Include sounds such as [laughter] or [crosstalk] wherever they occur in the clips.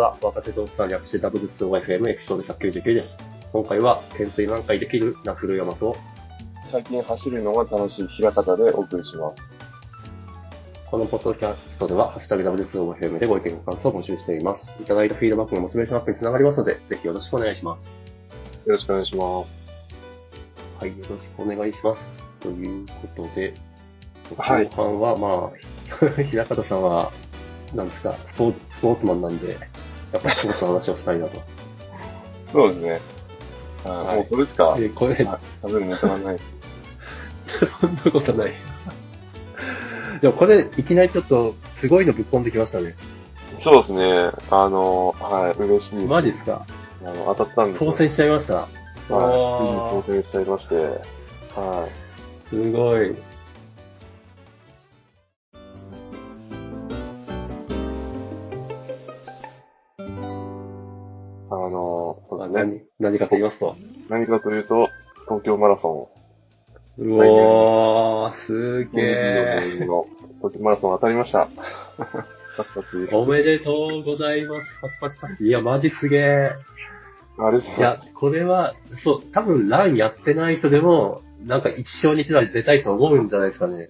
ちは。若手とおっさん略して W2OFM エピソード199です。今回は、懸垂何回できるナフルヤマと、最近走るのが楽しい平方でお送りします。このポッドキャストでは、ハッシュタグ W2OFM でご意見ご感想を募集しています。いただいたフィードバックがモチベーションアップにつながりますので、ぜひよろしくお願いします。よろしくお願いします。はい、よろしくお願いします。ということで、はい後半は、まあ、[laughs] 平方さんは、なんですか、スポーツ、スポーツマンなんで、やっぱスポーツの話をしたいなと。そうですね。あはいもうそれしかで、これ、あ食べるネタがない。[laughs] そんなことない。でもこれ、いきなりちょっと、すごいのぶっ込んできましたね。そうですね。あの、はい、嬉しいです。マジっすか？あの、当たったんですよ当選しちゃいました。はい。ついに当選しちゃいまして。はい。すごい。何、何かと言いますと。何かというと、東京マラソうおー、すン。げ2024ー。年の東京マラソン当たりました。[laughs] パチパチ。おめでとうございます。パチパチパチ。いや、マジすげー。あれ。いや、これは、そう、多分ランやってない人でも、なんか一生に一度は出たいと思うんじゃないですかね。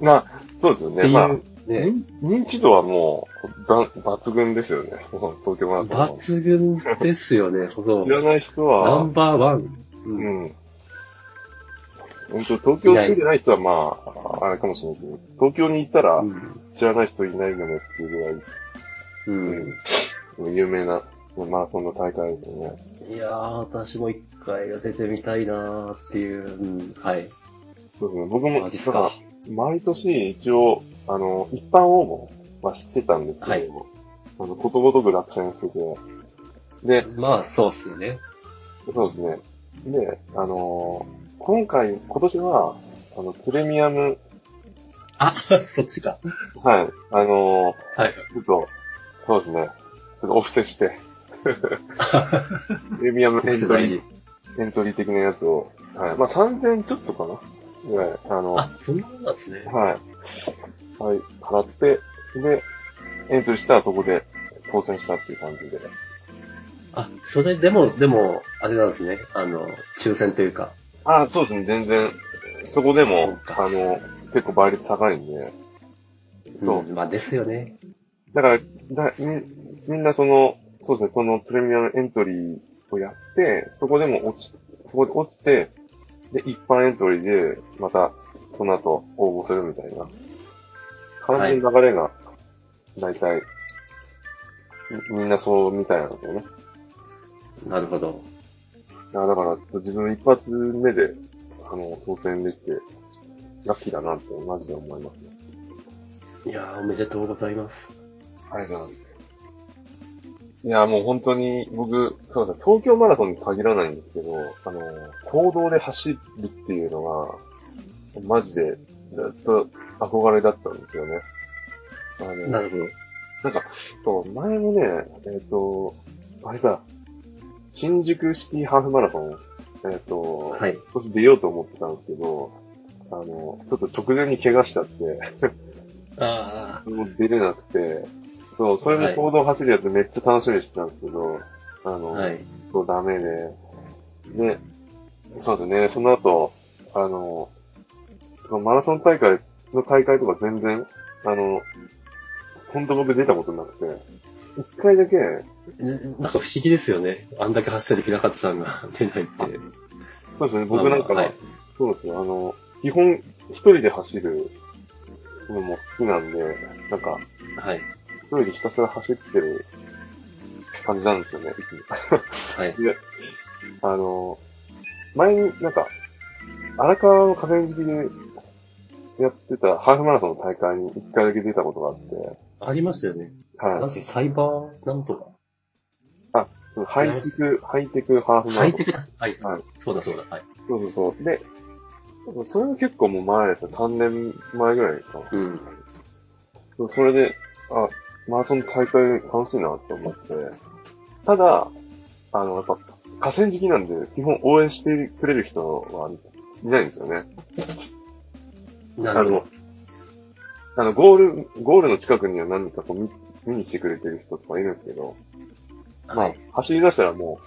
まあ、そうですよね。まあ、ね、認認知度はもう、だ抜群ですよね。[laughs] 東京マラソンは。抜群ですよね、[laughs] ほど知。らない人ナはン、バーワン。ううんん。本当、東京住んでない人はまあ、あれかもしれないけど、東京に行ったらうん。知らない人いないよねっていうぐらい、うん。うん、有名なマラソンの大会ですよね。いやー、私も一回は出てみたいなーっていう、うん、はい。そうですね。僕も、マジっすか。毎年一応、あの、一般応募は知ってたんですけど、はいあの、ことごとく落選してて、で、まあ、そうっすよね。そうですね。で、あのー今回、今年は、あの、プレミアム、あ、[laughs] そっちか。はい、あのはい。ーちょっと、そうですね、ちょっとお布施して、[laughs] プレミアムエントリー、エントリー的なやつを、はい、まあ3000ちょっとかなぐらい、あの、あ、そんなもんなんですね。はい。はい、払って、で、エントリーしたらそこで当選したっていう感じで。あ、それでも、でも、あれなんですね。あの、抽選というか。あそうですね、全然、そこでそもあの、結構倍率高いんで、そううん、まあ、ですよね。だから、だみみんなその、そうですね、そのプレミアムエントリーをやって、そこでも落ち、そこで落ちて、で、一般エントリーで、また、その後応募するみたいな。完全に流れが、大体、みみんなそうみたいなんですよね。なるほど。いやだから、自分一発目で、あの、当選できて、ラッキーだなって、マジで思いますね。いやー、おめでとうございます。ありがとうございます。いや、もう本当に、僕、そうですね、東京マラソンに限らないんですけど、あの、行動で走るっていうのが、マジで、ずっと憧れだったんですよね。あの、なるほど。なんか、そう、前もね、えっ、と、あれだ、新宿シティハーフマラソン、えっ、と、はい。今年出ようと思ってたんですけど、あの、ちょっと直前に怪我しちゃって、あもう出れなくて、そう、それも行動走るやつめっちゃ楽しみにしてたんですけど、ああ、の、はい。そうダメで、で、そうですね、その後、あのマラソン大会の大会とか全然、あの、ほんと僕出たことなくて、一回だけ、んなんか不思議ですよね。あんだけ走ってる平方さんが [laughs] 出ないって。そうですね、僕なんか、はいそうですよ、あの、基本一人で走るのも好きなんで、なんか、はい。一人でひたすら走ってる感じなんですよね、いつも。はい。[laughs] で、あの、前になんか、荒川の河川敷でやってたハーフマラソンの大会に一回だけ出たことがあって、ありましたよね。なんはい。てサイバーなんとか。そのハイテク、ハイテクハーフマラソン。ハイテクだ。はい。はいそうだそうだ。はい。そうそうそう。で、それも結構もう前ですよ。3年前ぐらいですか。うん。そうそれで、あ、マラソン大会楽しいなって思って、ただ、あの、やっぱ、河川敷なんで、基本応援してくれる人はいないんですよね。なるほど。あの、ゴール、ゴールの近くには何かこう見見に来てくれてる人とかいるんですけど、まあはい。、走り出したらも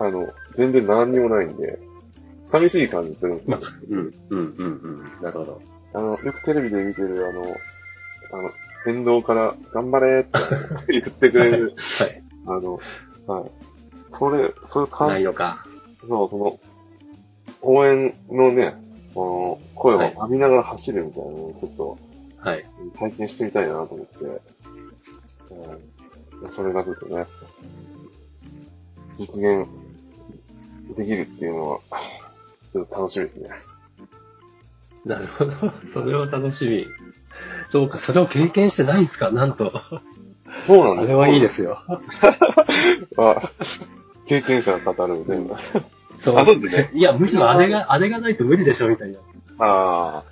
う、あの、全然何にもないんで、寂しい感じするんですよ。うん、うん、うん、うん。なるほど。あの、よくテレビで見てる、あの、あの、沿道から頑張れって [laughs] 言ってくれる、はい。あの、はい。それ、それ感ないのか。そう、その、応援のね、この声をはい浴びながら走るみたいなのをちょっとはい。体験してみたいなと思って、うん、それがちょっとね、実現できるっていうのは、ちょっと楽しみですね。なるほど。[laughs] それは楽しみ。そうか、それを経験してないんですか？なんと。そうなんですあれはいいですよ。[laughs] あ経験者が語るみたいな。そうあそうですねいや、むしろあれが、[laughs] あれがないと無理でしょ、みたいな。ああ、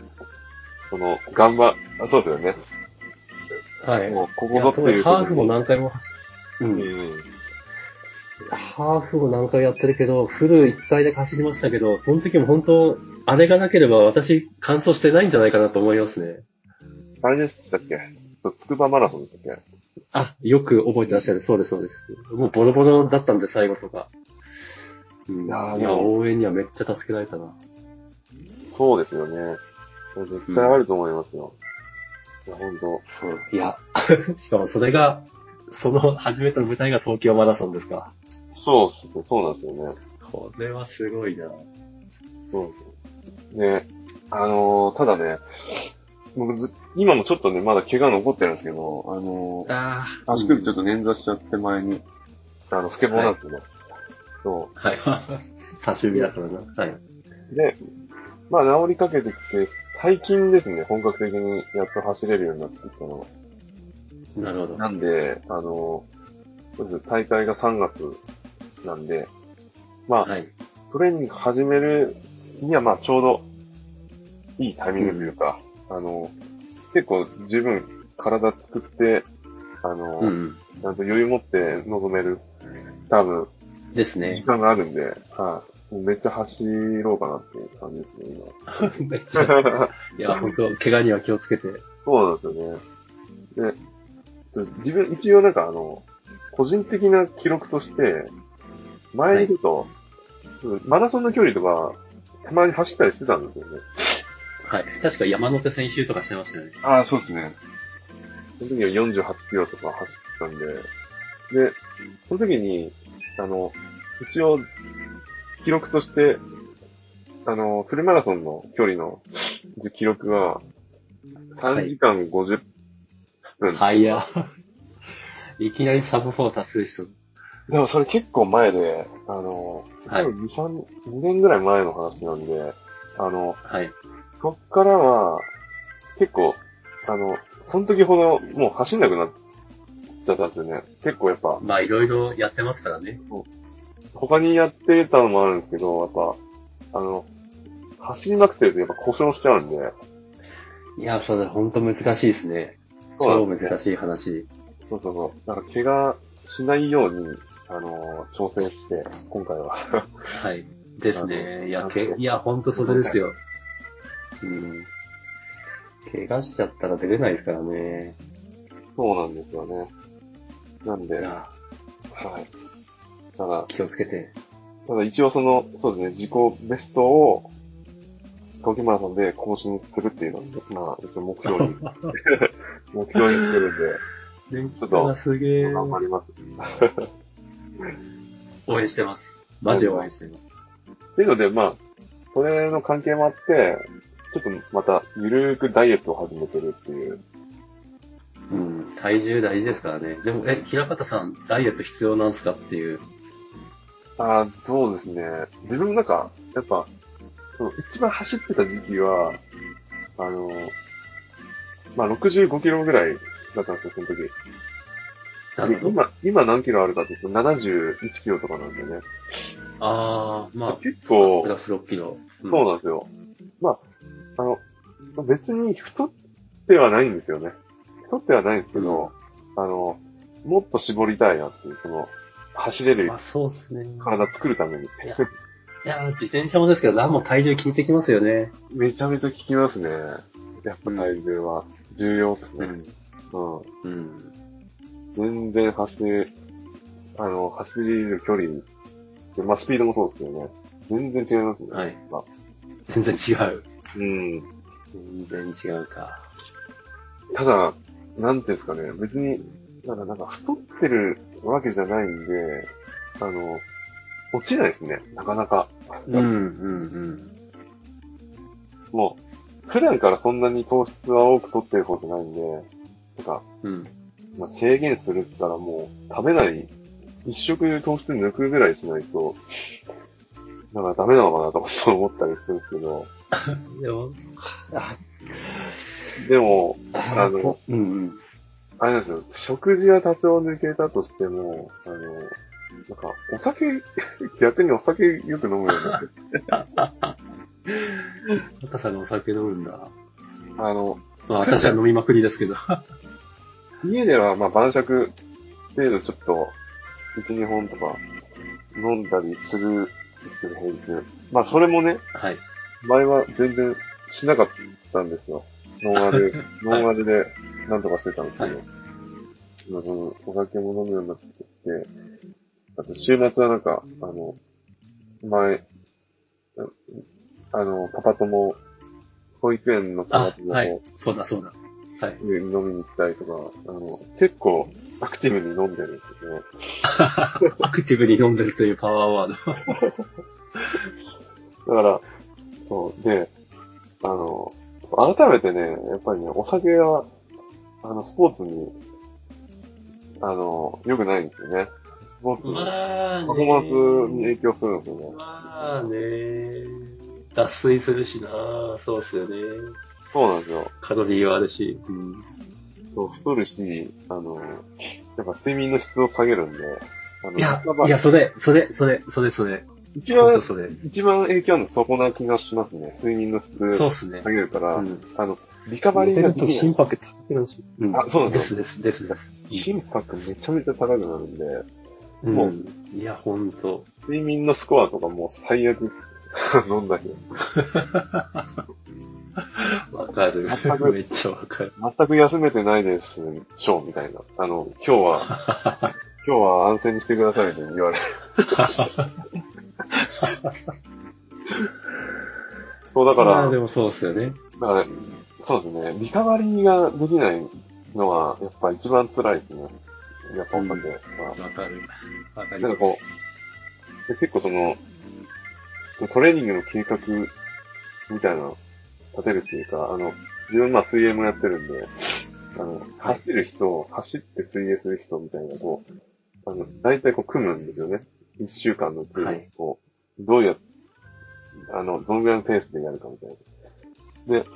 その、頑張、あそうですよね。はい。もう、ここぞっていうハーフもな何回も走う。うんん。ハーフも何回やってるけど、フル1回で走りましたけど、その時も本当、あれがなければ私、完走してないんじゃないかなと思いますね。あれでしたっけ？つくばマラソンでしたっけ？あ、よく覚えてらっしゃる。そうです、そうです。もうボロボロだったんで、最後とか。うん、いいややーでも応援にはめっちゃ助けられたな。そうですよね。絶対あると思いますよ。いや、本当そう。いや、[laughs] しかもそれが、その初めての舞台が東京マラソンですか。そうそうなんですよね。これはすごいな。そうですよ。ね、あのーただね、僕ず、今もちょっとね、まだ怪我残ってるんですけど、あのーあ足首ちょっと捻挫しちゃって前に、あの、スケボーなんですけど、そはい。多趣味だからな。はい。う。で、まあ治りかけてきて、最近ですね、本格的にやっと走れるようになってきたのが。なるほど。なんで、あの大会が3月なんで、まあ、はい。トレーニング始めるには、まあ、ちょうどいいタイミングというか、あの、結構十分体作って、あの、うん。ちゃんと余裕持って臨める、多分、ですね時。間があるんで、はい、めっちゃ走ろうかなっていう感じですね、[laughs] めっちゃ。今。いや、[laughs] 本当怪我には気をつけて。そうなんですよね。で、自分、一応なんかあの、個人的な記録として、前にちょっと、マラソンの距離とか、たまに走ったりしてたんですよね。はい。確か山手線周とかしてましたよね。ああ、そうですね。その時は48キロとか走ってたんで、で、その時に、あの、一応、記録として、あの、フルマラソンの距離の記録は、3時間50分。はいや。いきなりサブ4達成した。でもそれ結構前で、あの、はい多分2、3、2年ぐらい前の話なんで、あの、はい。そっからは、結構、あの、その時ほどもう走んなくなっちゃったんですよね。結構やっぱ、まあ、いろいろやってますからね。他にやってたのもあるんですけど、やっぱ、あの、走りまくってるとやっぱ故障しちゃうんで、いや、それ本当難しいですね。超そうね難しい話。そうそうそう。だから怪我しないように、あの、調整して、今回は。はい。ですね。いや、け、いや、ほんとそれですよ。うん。怪我しちゃったら出れないですからね。そうなんですよね。なんで、はい。ただ、気をつけて。ただ一応その、そうですね、自己ベストを、東京マラソンで更新するっていうのを、まあ、目標に、[laughs] 目標にしてるんで、ちょっと、すげえ。頑張ります。[laughs] 応援してます。マジ応援してます。っていうので、まあ、それの関係もあって、ちょっとまた、ゆるーくダイエットを始めてるっていう。うん。体重大事ですからね。でも、え、平方さん、ダイエット必要なんすかっていう。ああ、そうですね。自分なんか、やっぱ、その一番走ってた時期は、あの、まあ、65キロぐらいだったんですよ、その時。なるほど。今、今何キロあるかっていうと71キロとかなんでね。あー、まあ、結構プ、ラス6キロ。うんそうなんですよ。まあ、あの、別に太ってはないんですよね。太ってはないんですけど、あの、もっと絞りたいなっていう、その、走れるまあ、そうっすね。体作るために。いや、[laughs] 自転車もですけど、何も体重効いてきますよね。めちゃめちゃ効きますね。やっぱ体重は重要っすね。うん。うん。うん。全然走り、あの、走る距離、まあスピードもそうですけどね。全然違いますね。はいやっぱ全然違う。うん。全然違うか。ただ、なんていうんですかね、別に、なんか、なんか太ってるわけじゃないんで、あの、落ちないですね、なかなか。うん、うん、もう、普段からそんなに糖質は多く取ってる方じゃないんで、なんか、うん。うん。まあ、制限するって言ったらもう、食べない、一食糖質抜くぐらいしないと、なんかダメなのかなとかそう思ったりするんですけど、[laughs] でも、あ、でも、あのそ、うん、うん。あれなんですよ、食事は多少抜けたとしても、あの、なんか、お酒、[laughs] 逆にお酒よく飲むようになって、[laughs] 赤さんがお酒飲むんだ。あの、まあ、私は飲みまくりですけど。[laughs] 家ではまあ晩酌程度ちょっと、1、2本とか飲んだりするんですけど、平日。まあそれもね、はい。前は全然しなかったんですよ。ノンアル、[laughs] ノンアルでなんとかしてたんですけど。はいまあその、お酒も飲むようになってきて、あと週末はなんか、あの、前、あの、パパ友、保育園のパパあ、友はい。そうだ、そうだ。はい。飲みに行ったりとか、あの、結構アクティブに飲んでるんですよね。[laughs] アクティブに飲んでるというパワーワード。[laughs] だから、そう、で、あの、改めてね、やっぱりね、お酒は、あの、スポーツに、あの、良くないんですよね。スポーツのまあねパフォーマンスに影響するんですよね。まあね脱水するしなそうっすよね。そうなんですよ。カロリーはあるし。うん。そう、太るし、あの、やっぱ睡眠の質を下げるんで、あの、いやいや、それ、それ、それ、それ、それ。一番。一番影響あるのそこな気がしますね。睡眠の質そうっすね下。げるから、うん。あの、リカバリー寝てるとができない。心拍高くなるし。うんあそうなんでですす、です、です、です。心拍めちゃめちゃ高くなるんで、うんもういや、ほんと。睡眠のスコアとかもう最悪 [laughs] 飲んだ日。[laughs] わかる全。くめっちゃわかる。全く休めてないです、ショーみたいな。あの、今日は、[laughs] 今日は安静にしてくださいって言われる。そう、だかまら、あでもそうっすよね。だから、そうですね、リカバリーができないのは、やっぱ一番辛いですね。やっぱお酒は。わかる。わかります。なんかこう、で結構その、トレーニングの計画みたいなの立てるっていうか、あの、自分まあ水泳もやってるんで、あの、走る人、走って水泳する人みたいなのを、あの、大体こう組むんですよね。一週間のうちにどうや、あの、どのぐらいのペースでやるかみたいな。で、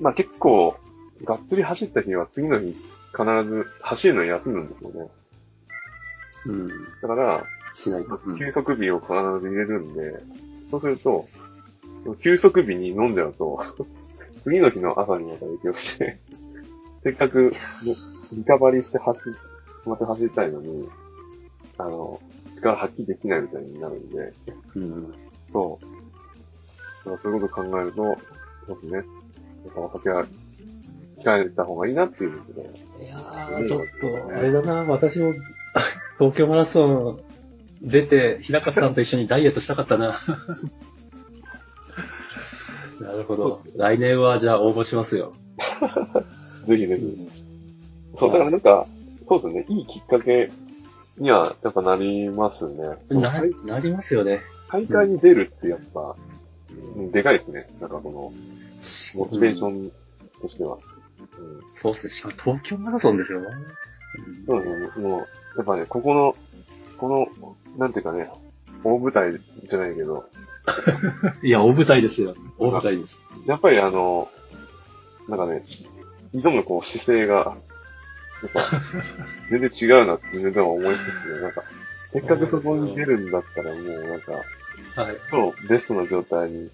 まあ結構、がっつり走った日は次の日必ず走るの休むんですよね。うん。だから、しないと。うん休息日を必ず入れるんで、そうすると、休息日に飲んじゃうと、[laughs] 次の日の朝にまた影響して、せっかくねリカバリーして走、また走りたいのに、あの、力発揮できないみたいになるんで、うん。そう。だからそういうことを考えると、そうですね。やっぱお酒は控えた方がいいなっていういやー、ちょっと、あれだな、私も、[laughs] 東京マラソン出て、平川さんと一緒にダイエットしたかったな。[laughs] なるほど。来年はじゃあ応募しますよ。[laughs] ぜひぜひ。そう、だからなんか、そうですね、いいきっかけにはやっぱなりますね。な大、なりますよね。大会に出るってやっぱ、うんでかいですね。なんかこの、モチベーション。ンとしては。うんそうっすね。しかも東京マラソンですよね。そうですね。もう、やっぱね、ここの、この、なんていうかね、大舞台じゃないけど、[laughs] いや、大舞台ですよ。大舞台です。やっぱりあの、なんかね、挑むこう姿勢が、やっぱ、全然違うなって自分でも思いつつね、なんか、せっかくそこに出るんだったらもうなんか、はい。超ベストな状態に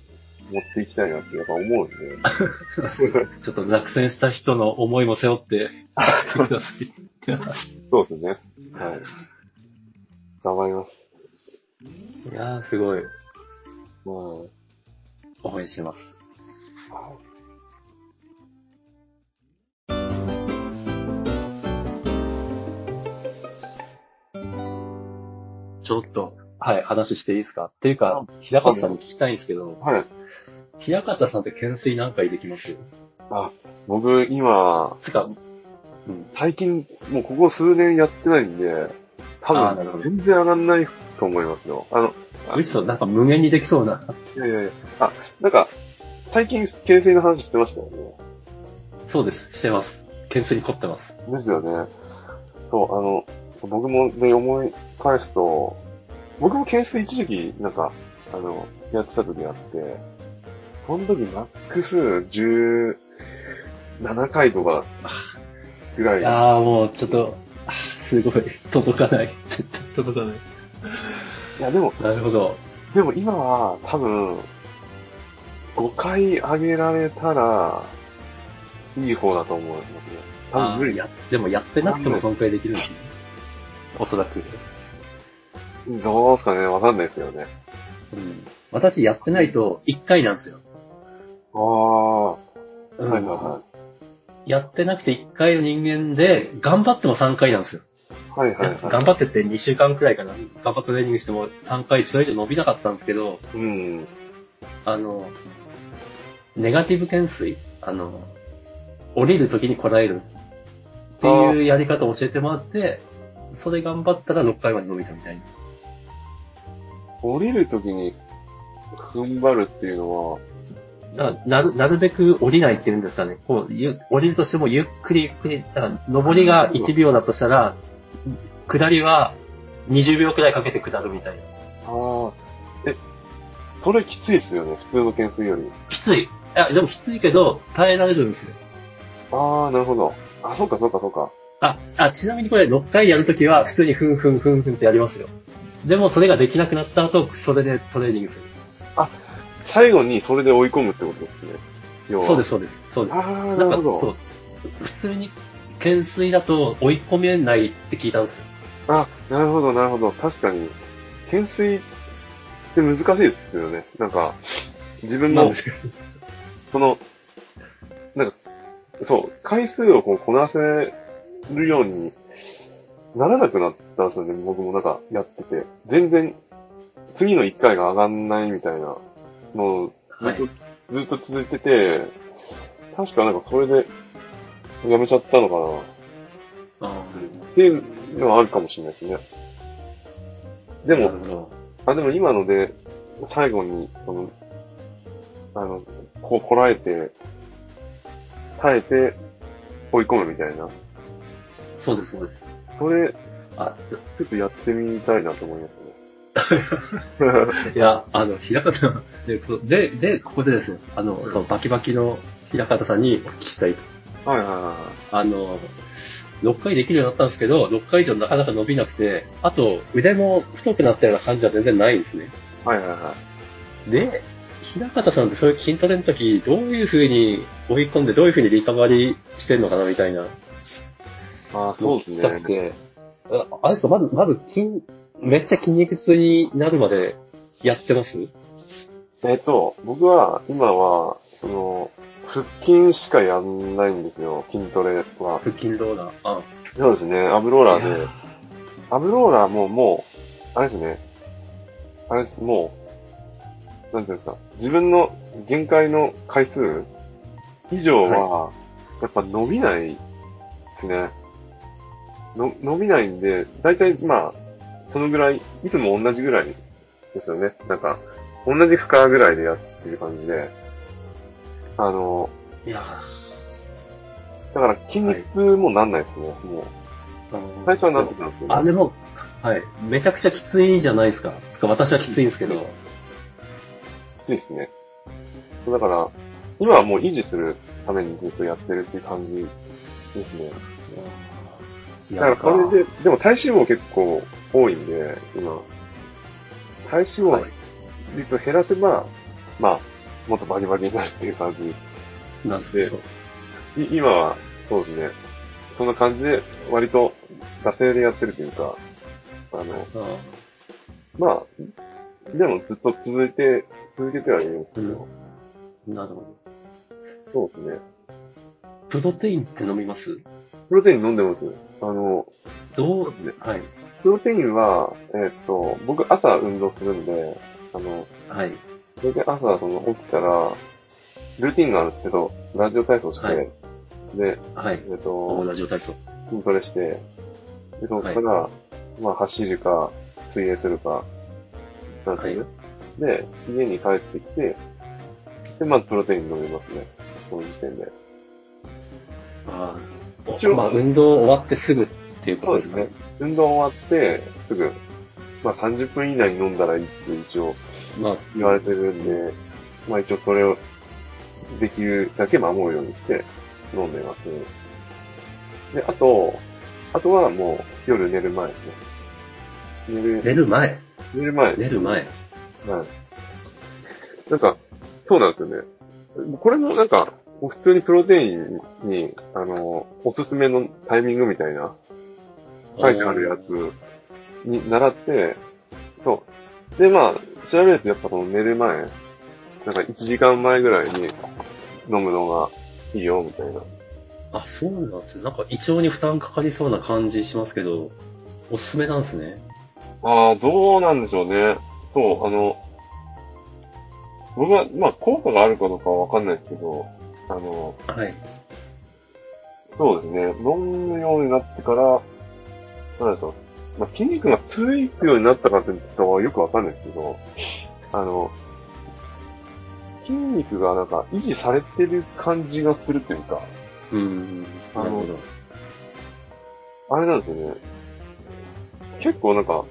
持っていきたいなってやっぱ思うんで、[laughs] ちょっと落選した人の思いも背負って、走ってください。そうですね。はい。頑張ります。いやー、すごい。まあ、応援してます。ちょっと、はい、話していいですか？っていうか、平方さんに聞きたいんですけど、はい。平方さんって懸垂何回できます？あ、僕、今、つか、うん。最近、もうここ数年やってないんで、多分、あーなるほど全然上がんないと思いますよ。あの、嘘、なんか無限にできそうな。いやいやいや、あ、なんか、最近、懸垂の話してましたよね。そうです、してます。懸垂に凝ってます。ですよね。そう、あの、僕もね、思い返すと、僕も懸垂一時期、なんか、あの、やってた時があって、その時マックス17回とかぐらい。いやーもうちょっと、あーすごい、届かない。絶対届かない。いや、でも、なるほど。でも今は多分、5回上げられたら、いい方だと思うんですね。多分無理。あーや、でもやってなくても損壊できるんですね。おそらく。どうですかねわかんないですけどね。うん。私やってないと1回なんですよ。ああ、はうんいはいはやってなくて1回の人間で、頑張っても3回なんですよ。い。はいはいはい。頑張ってって2週間くらいかな。頑張ってトレーニングしても3回、それ以上伸びなかったんですけど、うん。あの、ネガティブ懸垂あの、降りるときにこらえるっていうやり方を教えてもらって、それ頑張ったら6回まで伸びたみたいな。降りるときに踏ん張るっていうのは、だからなる、なるべく降りないっていうんですかね。こう、ゆ降りるとしてもゆっくりゆっくり、だから上りが1秒だとしたら、下りは20秒くらいかけて下るみたいな。ああ、え、それきついっすよね、普通の懸垂より。きつい。いや、でもきついけど、耐えられるんですよ。ああ、なるほど。あ、そうかそうかそうか。あ、あ、ちなみにこれ6回やるときは普通にふんふんふんふんってやりますよ。でもそれができなくなった後、それでトレーニングする。最後にそれで追い込むってことですね。要は。そうです、そうです。そうです。ああ、なるほど。そう。普通に懸垂だと追い込めないって聞いたんですよ。あ、なるほど、なるほど。確かに、懸垂って難しいですよね。なんか、自分のなんで、すけど。その、なんか、そう、回数をこうこなせるようにならなくなったんですよね。僕もなんかやってて。全然、次の1回が上がんないみたいなのをずっと、ずっと続いてて、確かなんかそれでやめちゃったのかな。あっていうのはあるかもしれないですね。でも。あ、でも今ので、最後に、その、あの、こう、こらえて、耐えて、追い込むみたいな。そうです、そうです。それ、あ、ちょっとやってみたいなと思いますね。[laughs] いや、あの、平方さん、で、で、で、ここでですね、あの、そのバキバキの平方さんにお聞きしたいです。はいはいはあの、6回できるようになったんですけど、6回以上なかなか伸びなくて、あと、腕も太くなったような感じは全然ないんですね。い。はいはいはで、平方さんってそういう筋トレの時、どういう風に追い込んで、どういう風にリカバリーしてんのかなみたいな。い。あーそうです聞きたくね。て。ああれですか、まず、まず筋、めっちゃ筋肉痛になるまでやってますえっと、僕は、今は、その、腹筋しかやんないんですよ、筋トレは。腹筋ローラー。あ、そうですね、アブローラーで。アブローラーももう、あれですね。あれです、もう、なんていうんですか、自分の限界の回数以上は、やっぱ伸びないですね。の伸びないんで、だいたいまあ、そのぐらい、いつも同じぐらいですよね。なんか、同じ負荷ぐらいでやってる感じで。あの、いやだから筋肉痛もなんないですね、もう。ー最初はなってたんですけど。あ、でも、はい。めちゃくちゃきついじゃないですか。つか私はきついんですけど。いいですね。だから、今はもう維持するためにずっとやってるっていう感じですね。だからこれで、でも体脂肪結構多いんで、今。体脂肪率を減らせば、まあ、もっとバキバキになるっていう感じ。で、なんで、い今は、そうですね。そんな感じで、割と、惰性でやってるというか、あの、あまあ、でもずっと続いて、続けてはいるんですけど、ーなるほそうですね。ど。プロテインって飲みます？プロテイン飲んでます。あの、どう、はい。プロテインは、えっ、と、僕朝運動するんで、あの、はい。それで朝、その、起きたら、ルーティンがあるんですけど、ラジオ体操して、はいで、はい。えっ、おと、ラジオ体操。筋トレして、で、そこから、まあ、走るか、水泳するか、なんですよね。で、家に帰ってきて、で、まずプロテイン飲みますね。その時点で。ああ。一応まあ、運動終わってすぐっていうことですかね。運動終わって、すぐ、まあ30分以内に飲んだらいいって一応まあ、言われてるんで、まあ一応それをできるだけ守るようにして飲んでます。で、あと、あとはもう夜寝る前ですね。寝る、寝る前？寝る前。寝る前。はい。なんか、そうなんですよね。これもなんか、普通にプロテインに、あの、おすすめのタイミングみたいな、書いてあるやつに習って、そう。で、まあ、調べるとやっぱその寝る前、なんか1時間前ぐらいに飲むのがいいよ、みたいな。あ、そうなんですね。なんか胃腸に負担かかりそうな感じしますけど、おすすめなんですね。ああ、どうなんでしょうね。そう、あの、僕は、まあ、効果があるかどうかはわかんないですけど、あの、はい。そうですね。飲むようになってから、なんでしょう。まあ、筋肉がついくようになったかって言ったはよくわかんないですけど、あの、筋肉がなんか維持されてる感じがするというか、うん。あのなるほど。あれなんですよね。結構なんか、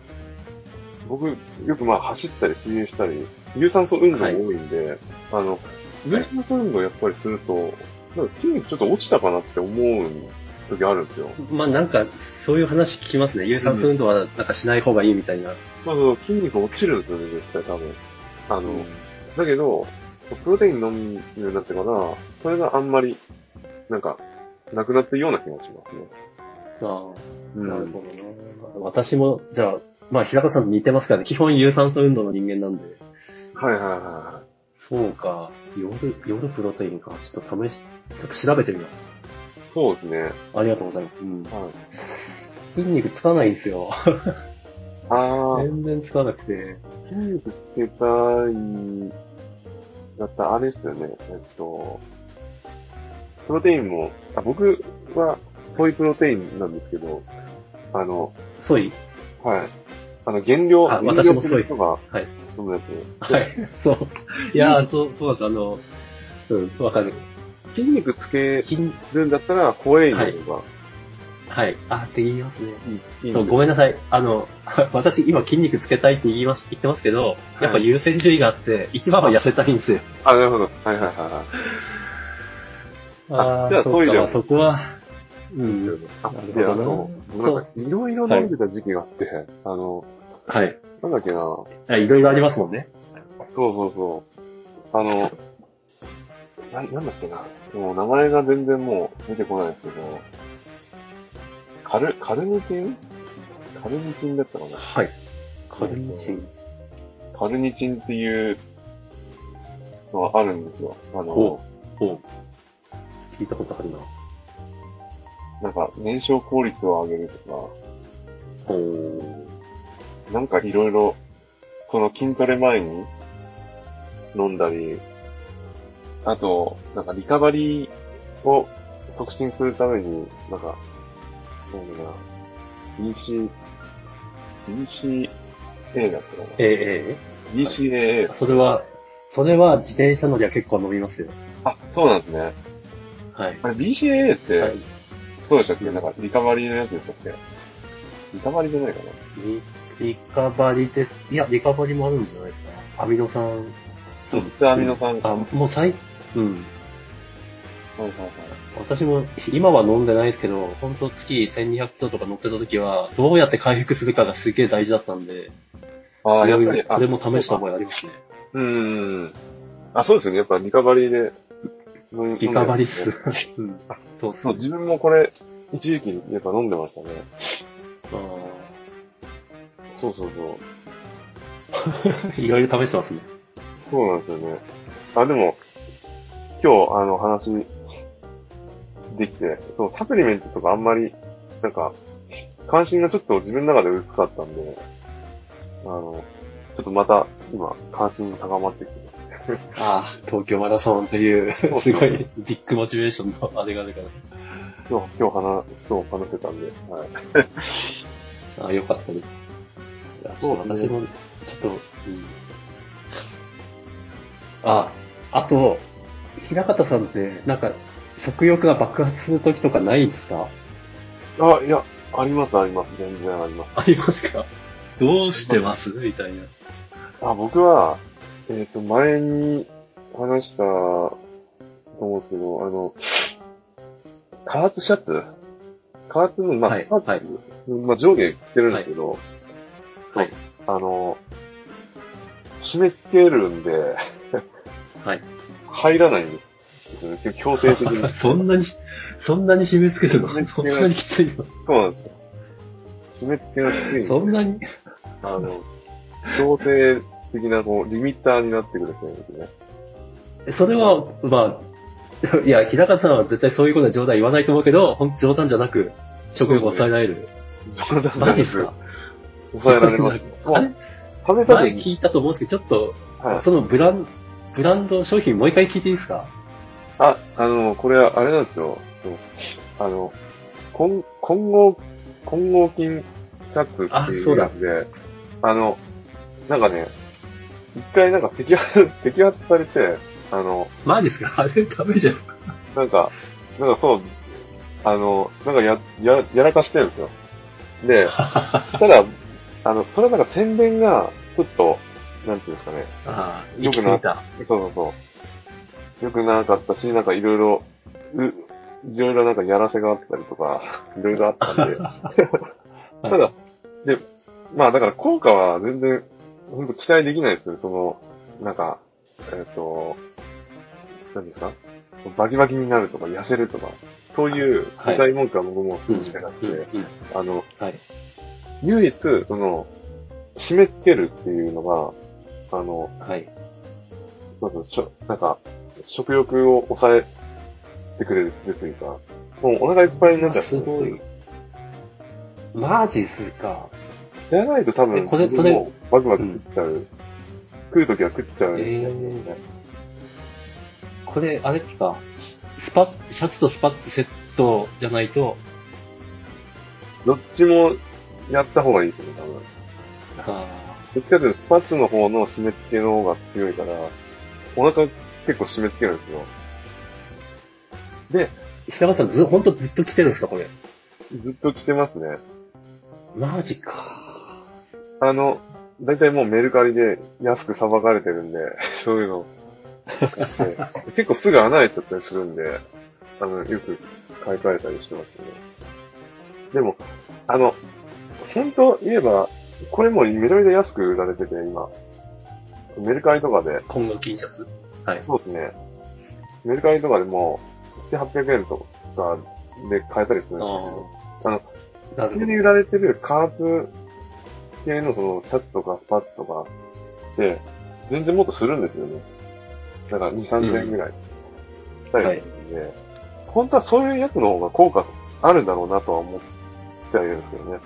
僕、よくまあ走ったり水泳したり、有酸素運動が多いんで、あの、有酸素運動やっぱりすると、なんか筋肉ちょっと落ちたかなって思う時あるんですよ。まあなんか、そういう話聞きますね。有酸素運動はなんかしない方がいいみたいな。そうそう、筋肉落ちるんですよね、絶対多分。あの、だけど、プロテイン飲むようになってから、それがあんまり、なんか、なくなってるような気がしますね。ああ、うん。なるほどな。私も、じゃあ、まあ、平川さんと似てますからね。基本有酸素運動の人間なんで。はいはいはそうか。夜、夜プロテインか。ちょっと試し、ちょっと調べてみます。い。そうですね。ありがとうございます。うん。はい。筋肉つかないんですよ。ああ、全然つかなくて。筋肉つけたい、だったらあれですよね。えっと、プロテインも、あ僕はソイプロテインなんですけど、あの、ソイ？はい。あの、原料、あ私もソイはい。飲むやつ。はい。そう。いやー、そう、そうです。あの、うん、わかる。筋肉つけ筋、るんだったら、ホエイの方がはい。あって言いますね。いい。いいそう、ごめんなさい。あの、[laughs] 私今筋肉つけたいって言いまし、言ってますけど、やっぱ優先順位があって、一番は痩せたいんですよ。あ、なるほど。はいはいはいはい。ああ、じゃあそういうそそこは、うん。で、あの、僕なんか、いろいろ飲んでた時期があって、あの、はい。なんだっけな、あいろいろありますもんね。そうそうそう。あの、な、なんだっけな。もう名前が全然もう出てこないですけど、カル、カルニチン？カルニチンだったかなはい。カルニチン。カルニチンっていうのがあるんですよ。あのほ、ほう。聞いたことあるな。なんか燃焼効率を上げるとほう。か、なんかいろいろ、この筋トレ前に飲んだり、あと、なんかリカバリーを促進するために、なんか、なんだな、BC、BCA だったかなええ ?BCAA ええそれは、それは自転車乗りは結構飲みますよ。あ、そうなんですね。はい。あれ BCAA って、はい。そうでしたっけ？なんかリカバリーのやつでしたっけ？リカバリーじゃないかなリリカバリです。いや、リカバリもあるんじゃないですか。アミノ酸。そう、実アミノ酸。あ、もう最、うん。はいはいはい。私も今は飲んでないですけど、本当月1200キロとか乗ってた時は、どうやって回復するかがすげえ大事だったんで、ああ、やっぱり、これも試した覚えありますね。うーん。あ、そうですよね。やっぱリカバリーで。リカバリっ飲んでますねす。[laughs] うん。そうそ、そうう。自分もこれ、一時期にやっぱ飲んでましたね。あそうそうそう。ー [laughs] いろいろ試してますね。そうなんですよね。あ、でも、今日、あの、話、できて、そう、サプリメントとかあんまり、なんか、関心がちょっと自分の中で薄かったんで、あの、ちょっとまた今、関心高まってきて [laughs] ああ、東京マラソンっていう、すごいビッグモチベーションのあれがあるか今日、今日話、今日話せたんで、はい。ら。[laughs] ああ、よかったです。だね私も、ちょっと、うん。あ、あと、平方さんって、なんか、食欲が爆発する時とかないですか？あ、いや、あります、あります。全然あります。ありますか？どうしてます？みたいな。あ、僕は、えっ、と、前に話したと思うんですけど、あの、加圧シャツ？加圧の、まあ、はいパンツまあ、上下着てるんですけど、はい。あの、締め付けるんで、はい。入らないんです強制的に。[laughs] そんなに、そんなに締め付けるの？そんなにきついのそうなんですよ。締め付けがきついそんなに？あの、強制的な、こう、リミッターになってくるんですね。それは、まあ、いや、平方さんは絶対そういうことは冗談言わないと思うけど、ほん冗談じゃなく、食欲を抑えられる。冗談マジっすか？抑えられます。[laughs] あれ食べた時に、前聞いたと思うんですけど、ちょっと、はい。そのブラン、ブランド商品もう一回聞いていいですか？あ、あの、これは、あれなんですよ。あの、混混合、混合筋シャツっていうやつで、あの、なんかね、一回なんか摘発、[laughs] 摘発されて、あの、マジっすか？あれダメじゃん。なんか、なんかそう、あの、なんかや、や、やらかしてるんですよ。で、[laughs] ただ、あの、それはなんか宣伝が、ちょっと、なんていうんですかね。ああ、よくな。そうそうそう。よくなかったし、なんかいろいろ、う、いろいろなんかやらせがあったりとか、いろいろあったんで。[laughs] [laughs] ただ、で、まあだから効果は全然、本当期待できないですよね。その、なんか、えっ、と、何ですか？バキバキになるとか痩せるとか、そういうはい具体文句は僕も少しかなくて、あの、はい。唯一、その、締め付けるっていうのが、あの、はい。そうそう、しょ、なんか、食欲を抑えてくれるというか、もうお腹いっぱいになっちゃって。すごい。マジっすか。じゃないと多え分、これそれバクバク食っちゃう。食うときは食っちゃう、えーこれ、あれですかススパッ、シャツとスパッツセットじゃないと、どっちもやった方がいいですね、多分。あどっちかというと、スパッツの方の締め付けの方が強いから、お腹結構締め付けるんですよ。で、ー平川さんず、ほんとずっと着てるんですかこれ？ずっと着てますね。マジか。あの、だいたいもうメルカリで安くさばかれてるんで、[laughs] そういうの。[laughs] 結構すぐ穴開いちゃったりするんで、あの、よく買い替えたりしてますね。でも、あの、本当言えば、これもうめちゃめちゃ安く売られてて、今。メルカリとかで、今後 T シャツ？はい。そうですね。メルカリとかでも、7、800円とかで買えたりするんですけど、あの、普通に売られてる加圧系のそのシャツとかスパッツとかって、全然もっとするんですよね。だから2、3000円ぐらい。したりするんで、本当はそういうやつの方が効果あるんだろうなとは思ってはいるんですけどね。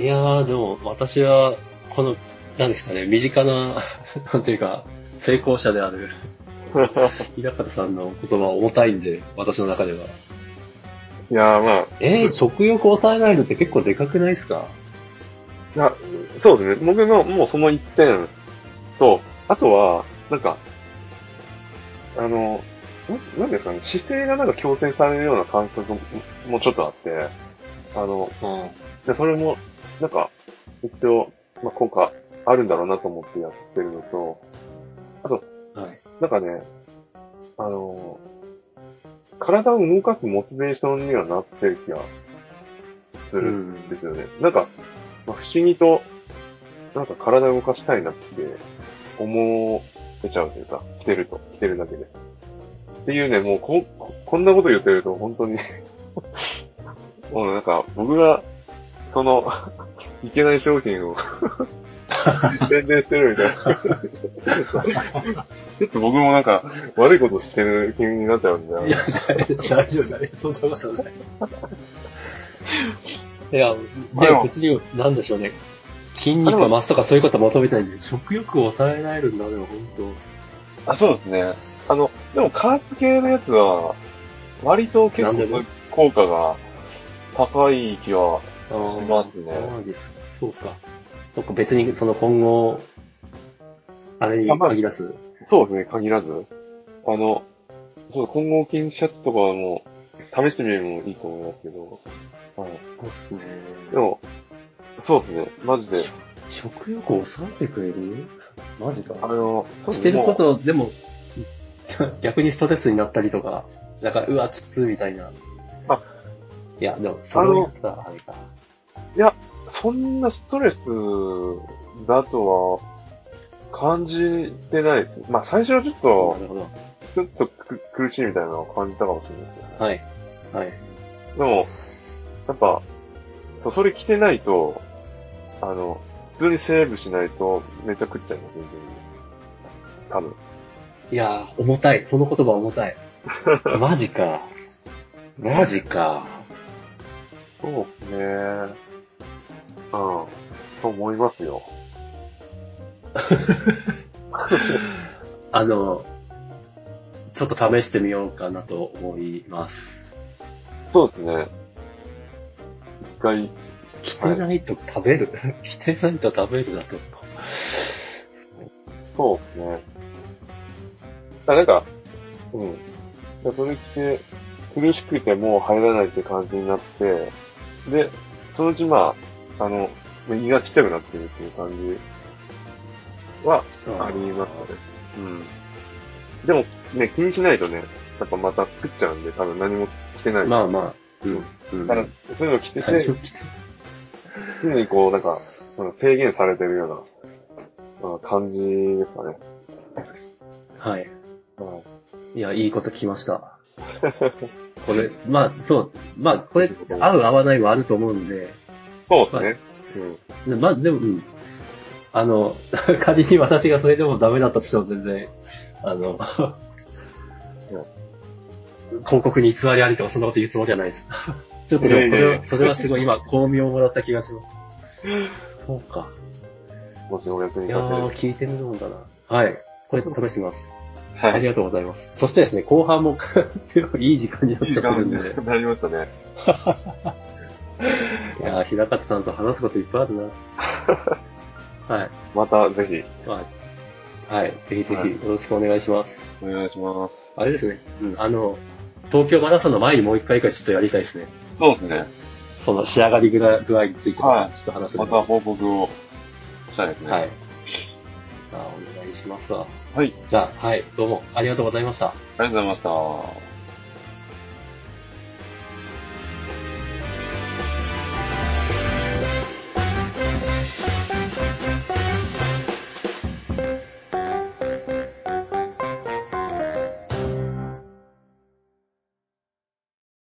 いやー、でも私は、この、なんですかね、身近な、[laughs] なんていうか、成功者である、[laughs] 平方さんの言葉は重たいんで、私の中では。いやーまあ、えー、食欲抑えないのって結構でかくないですか？いや、そうですね。僕のもうその一点と、あとは、なんか、あの、ななんですかね、姿勢がなんか強制されるような感覚もちょっとあって、あの、うん。でそれも、なんか、一応、まあ、効果あるんだろうなと思ってやってるのと、あと、はい。なんかね、あの、体を動かすモチベーションにはなってる気がするんですよね。なんか、まあ、不思議と、なんか体を動かしたいなって思えちゃうというか、着てると、着てるだけで。っていうね、もうこ、ここんなこと言ってると本当に [laughs] もうなんか、僕が、その、[laughs] いけない商品を [laughs] 宣伝してるみたいな。ちょっと僕もなんか、悪いことしてる気になっちゃうんだよ。いや、大丈夫、大丈夫。そんなことない。いや、あでもね、別に、なんでしょうね。筋肉が増すとかそういうことは求めてないんで、食欲を抑えられるんだね、本あ、そうですね。あの、でも加圧系のやつは、割と結構効果が高い気は当。しますね。そうですか。そうか。そっか、別にその今後、あれにあまあ限らず。そうですね、限らず。あの、そう、混合筋シャツとかも試してみるのもいいと思いますけど。はい。そうっすね。でも、そうですね、マジで。食欲を抑えてくれる？マジか。あの、してるこもと、でも、逆にストレスになったりとか、なんか、うわ、きついみたいな。あいや、でも、それをやったらあれか。う、そんなストレスだとは感じてないです。まあ最初はちょっなと、るほど。ちょっとく苦しいみたいなのを感じたかもしれないですね。はい。はい。でも、やっぱ、それ着てないと、あの、普通にセーブしないとめっちゃ食っちゃいます、全然。多分。いやー、重たい。その言葉重たい。[laughs] マジか。マジか。そうですね。うん。と思いますよ。あの、ちょっと試してみようかなと思います。そうですね。一回、着てないと食べる、[laughs] 着てないと食べるだと。そうですね。あ、なんか、うん。でそれ着て、苦しくてもう入らないって感じになって、で、そのうちまあ、あの、胃がちっちゃくなってるっていう感じはありますね。うん。でもね、気にしないとね、やっぱまた食っちゃうんで、多分何も着てない。まあまあ、うん。うん。だから、そういうの着てて、はい常にこう、なんか、うん制限されてるような、うん感じですかね。はい。はいいや、いいこと聞きました。[laughs] これ、まあ、そう。まあ、これ、合う合わないはあると思うんで、そうですね。うん。でまあ、でも、うん。あの、[laughs] 仮に私がそれでもダメだったとしても全然、あの、[laughs] 広告に偽りありとかそんなこと言うつもりはないです。[laughs] ちょっとでもこいやいやいやれは、それはすごい今、巧妙をもらった気がします。そうか。もしお役にいやー、立てる。聞いてみるもんだな。はい。これ試します。はい。ありがとうございます。そしてですね、後半もすごいいい時間になっちゃってるんで。になりましたね。[laughs] いやー、平方さんと話すこといっぱいあるな。[laughs] はい。またぜひ、まあ、はい。ぜひぜはいひよろしくお願いします。お願いします。あれですね。うん。あの、東京マラソンの前にもう一回かちょっとやりたいですね。そうですね。その仕上がり具合についてはいちょっと話すのまた報告をしたいですね。はい。。あお願いしますわ。はい。じゃあ、はい。どうもありがとうございました。ありがとうございました。